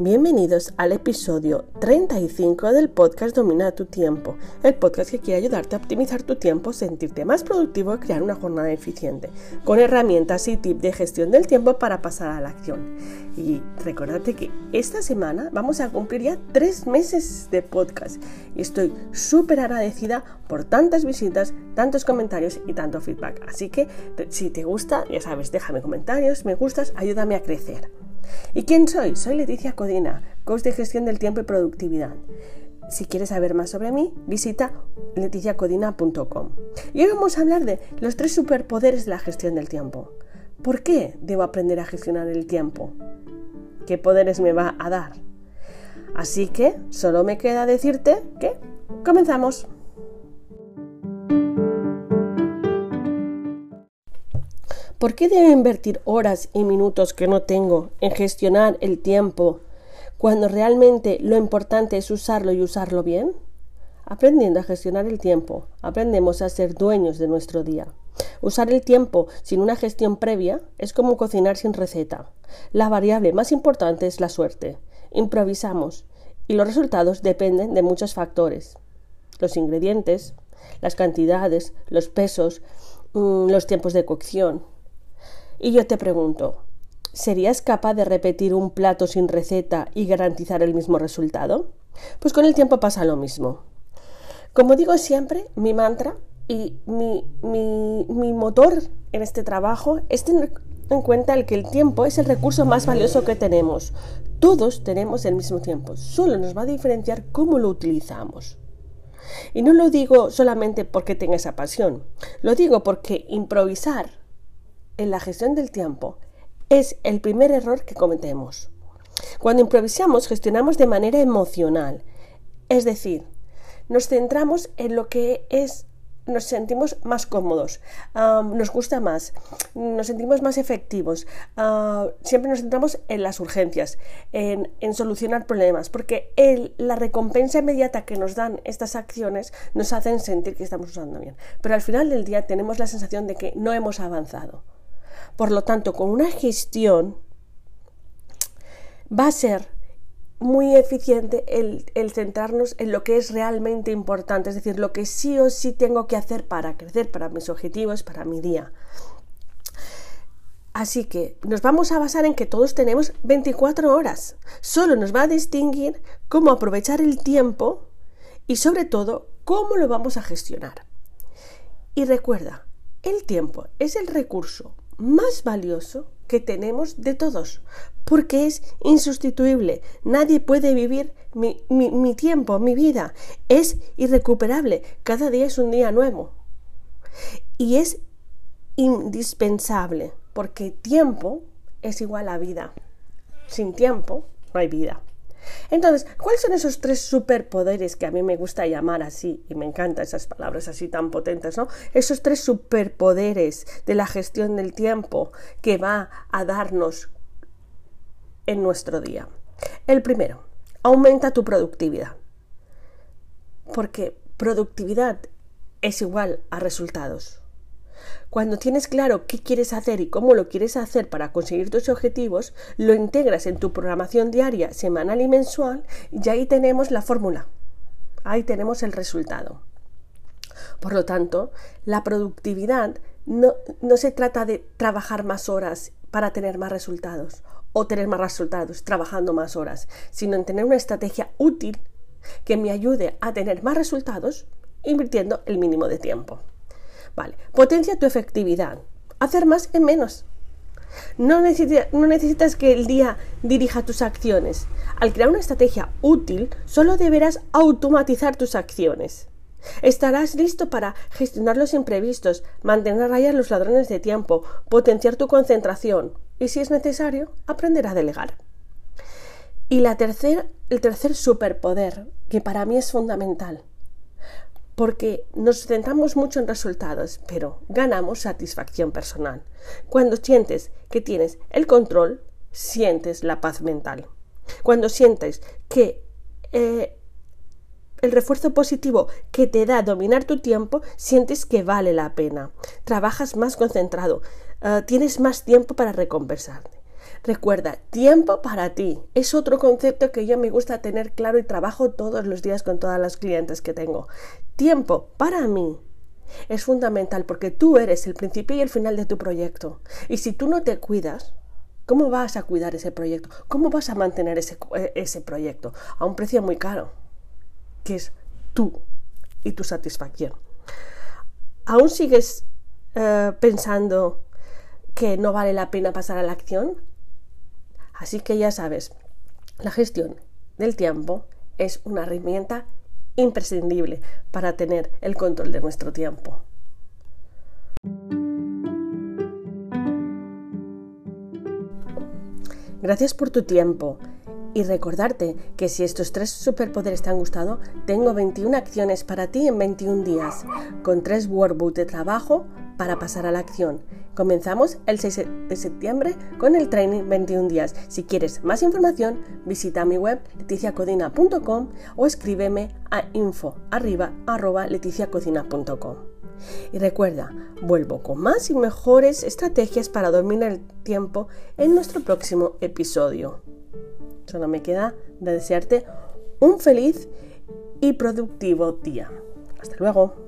Bienvenidos al episodio 35 del podcast Domina tu tiempo, el podcast que quiere ayudarte a optimizar tu tiempo, sentirte más productivo y crear una jornada eficiente, con herramientas y tips de gestión del tiempo para pasar a la acción. Y recordate que esta semana vamos a cumplir ya tres meses de podcast y estoy súper agradecida por tantas visitas, tantos comentarios y tanto feedback. Así que si te gusta, ya sabes, déjame comentarios, me gustas, ayúdame a crecer. ¿Y quién soy? Soy Leticia Codina, coach de gestión del tiempo y productividad. Si quieres saber más sobre mí, visita leticiacodina.com. Y hoy vamos a hablar de los tres superpoderes de la gestión del tiempo. ¿Por qué debo aprender a gestionar el tiempo? ¿Qué poderes me va a dar? Así que solo me queda decirte que comenzamos. ¿Por qué debo invertir horas y minutos que no tengo en gestionar el tiempo cuando realmente lo importante es usarlo y usarlo bien? Aprendiendo a gestionar el tiempo, aprendemos a ser dueños de nuestro día. Usar el tiempo sin una gestión previa es como cocinar sin receta. La variable más importante es la suerte. Improvisamos y los resultados dependen de muchos factores. Los ingredientes, las cantidades, los pesos, mm, los tiempos de cocción, y yo te pregunto, ¿serías capaz de repetir un plato sin receta y garantizar el mismo resultado? Pues con el tiempo pasa lo mismo. Como digo siempre, mi mantra y mi, mi, motor en este trabajo es tener en cuenta el que el tiempo es el recurso más valioso que tenemos. Todos tenemos el mismo tiempo, solo nos va a diferenciar cómo lo utilizamos. Y no lo digo solamente porque tenga esa pasión, lo digo porque improvisar en la gestión del tiempo es el primer error que cometemos. Cuando improvisamos, gestionamos de manera emocional, es decir, nos centramos en lo que es nos sentimos más cómodos, nos gusta más, nos sentimos más efectivos, ah, siempre nos centramos en las urgencias, en, solucionar problemas, porque la recompensa inmediata que nos dan estas acciones nos hacen sentir que estamos usando bien. Pero al final del día tenemos la sensación de que no hemos avanzado. Por lo tanto, con una gestión va a ser muy eficiente el, centrarnos en lo que es realmente importante, es decir, lo que sí o sí tengo que hacer para crecer, para mis objetivos, para mi día. Así que nos vamos a basar en que todos tenemos 24 horas. Solo nos va a distinguir cómo aprovechar el tiempo y sobre todo cómo lo vamos a gestionar. Y recuerda, el tiempo es el recurso más valioso que tenemos de todos, porque es insustituible. Nadie puede vivir mi, mi, tiempo, mi vida. Es irrecuperable. Cada día es un día nuevo. Y es indispensable, porque tiempo es igual a vida. Sin tiempo no hay vida. Entonces, ¿cuáles son esos tres superpoderes que a mí me gusta llamar así? Y me encantan esas palabras así tan potentes, ¿no? Esos tres superpoderes de la gestión del tiempo que va a darnos en nuestro día. El primero, aumenta tu productividad. Porque productividad es igual a resultados. Cuando tienes claro qué quieres hacer y cómo lo quieres hacer para conseguir tus objetivos, lo integras en tu programación diaria, semanal y mensual y ahí tenemos la fórmula. Ahí tenemos el resultado. Por lo tanto, la productividad no, no se trata de trabajar más horas para tener más resultados o tener más resultados trabajando más horas, sino en tener una estrategia útil que me ayude a tener más resultados invirtiendo el mínimo de tiempo. Potencia tu efectividad. Hacer más en menos. No, necesitas que el día dirija tus acciones. Al crear una estrategia útil, solo deberás automatizar tus acciones. Estarás listo para gestionar los imprevistos, mantener a raya los ladrones de tiempo, potenciar tu concentración y, si es necesario, aprender a delegar. Y la el tercer superpoder, que para mí es fundamental, porque nos centramos mucho en resultados, pero ganamos satisfacción personal. Cuando sientes que tienes el control, sientes la paz mental. Cuando sientes que eh, el refuerzo positivo que te da dominar tu tiempo, sientes que vale la pena. Trabajas más concentrado, eh, tienes más tiempo para recompensarte. Recuerda, tiempo para ti. Es otro concepto que yo me gusta tener claro y trabajo todos los días con todas las clientes que tengo. Tiempo para mí es fundamental porque tú eres el principio y el final de tu proyecto. Y si tú no te cuidas, ¿cómo vas a cuidar ese proyecto? ¿Cómo vas a mantener ese, eh, ese proyecto a un precio muy caro? Que es tú y tu satisfacción. ¿Aún sigues eh, pensando que no vale la pena pasar a la acción? Así que ya sabes, la gestión del tiempo es una herramienta imprescindible para tener el control de nuestro tiempo. Gracias por tu tiempo y recordarte que si estos tres superpoderes te han gustado, tengo 21 acciones para ti en 21 días, con tres workbooks de trabajo para pasar a la acción. Comenzamos el 6 de septiembre con el training 21 días. Si quieres más información, visita mi web leticiacodina.com o escríbeme a info@leticiacodina.com. Y recuerda, vuelvo con más y mejores estrategias para dominar el tiempo en nuestro próximo episodio. Solo me queda de desearte un feliz y productivo día. Hasta luego.